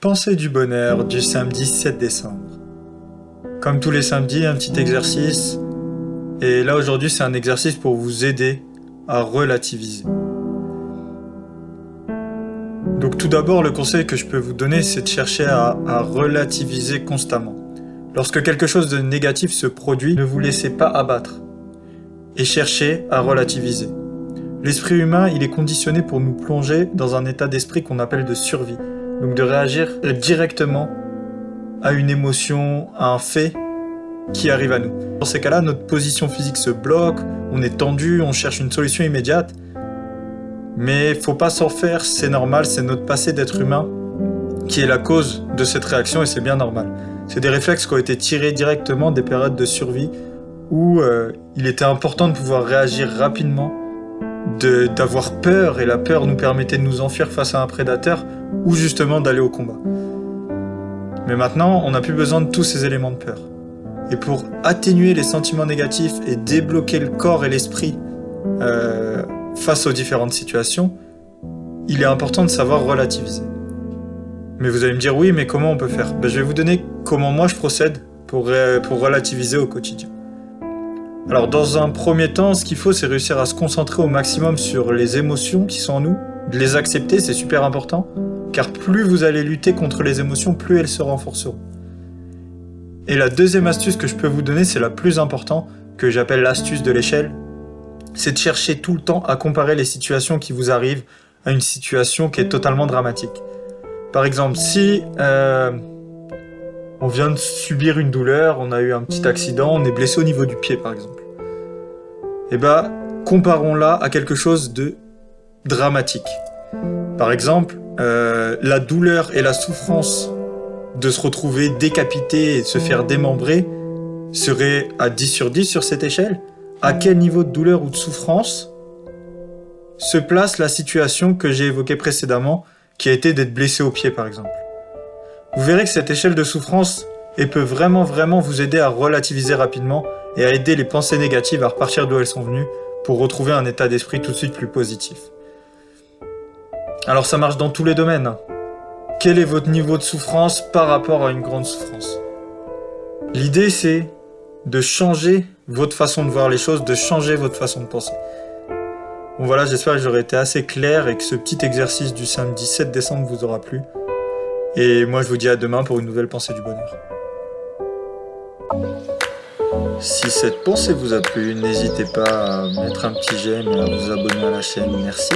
Pensée du bonheur du samedi 7 décembre. Comme tous les samedis, un petit exercice. Et là aujourd'hui, c'est un exercice pour vous aider à relativiser. Donc tout d'abord, le conseil que je peux vous donner, c'est de chercher à, à, relativiser constamment. Lorsque quelque chose de négatif se produit, ne vous laissez pas abattre et cherchez à relativiser. L'esprit humain, il est conditionné pour nous plonger dans un état d'esprit qu'on appelle de survie donc de réagir directement à une émotion, à un fait qui arrive à nous. Dans ces cas-là, notre position physique se bloque, on est tendu, on cherche une solution immédiate. Mais faut pas s'en faire, c'est normal, c'est notre passé d'être humain qui est la cause de cette réaction et c'est bien normal. C'est des réflexes qui ont été tirés directement des périodes de survie où euh, il était important de pouvoir réagir rapidement d'avoir peur et la peur nous permettait de nous enfuir face à un prédateur ou justement d'aller au combat. Mais maintenant, on n'a plus besoin de tous ces éléments de peur. Et pour atténuer les sentiments négatifs et débloquer le corps et l'esprit euh, face aux différentes situations, il est important de savoir relativiser. Mais vous allez me dire oui, mais comment on peut faire? Ben, Je vais vous donner comment moi je procède pour, pour relativiser au quotidien. Alors dans un premier temps, ce qu'il faut, c'est réussir à se concentrer au maximum sur les émotions qui sont en nous, de les accepter, c'est super important, car plus vous allez lutter contre les émotions, plus elles se renforceront. Et la deuxième astuce que je peux vous donner, c'est la plus importante, que j'appelle l'astuce de l'échelle, c'est de chercher tout le temps à comparer les situations qui vous arrivent à une situation qui est totalement dramatique. Par exemple, si euh, on vient de subir une douleur, on a eu un petit accident, on est blessé au niveau du pied par exemple. Eh bien, comparons-la à quelque chose de dramatique. Par exemple, euh, la douleur et la souffrance de se retrouver décapité et de se faire démembrer serait à 10 sur 10 sur cette échelle. À quel niveau de douleur ou de souffrance se place la situation que j'ai évoquée précédemment, qui a été d'être blessé au pied par exemple? Vous verrez que cette échelle de souffrance peut vraiment vraiment vous aider à relativiser rapidement et à aider les pensées négatives à repartir d'où elles sont venues pour retrouver un état d'esprit tout de suite plus positif. Alors ça marche dans tous les domaines. Quel est votre niveau de souffrance par rapport à une grande souffrance? L'idée c'est de changer votre façon de voir les choses, de changer votre façon de penser. Bon voilà, j'espère que j'aurai été assez clair et que ce petit exercice du samedi 7 décembre vous aura plu. Et moi, je vous dis à demain pour une nouvelle pensée du bonheur. Si cette pensée vous a plu, n'hésitez pas à mettre un petit j'aime et à vous abonner à la chaîne. Merci.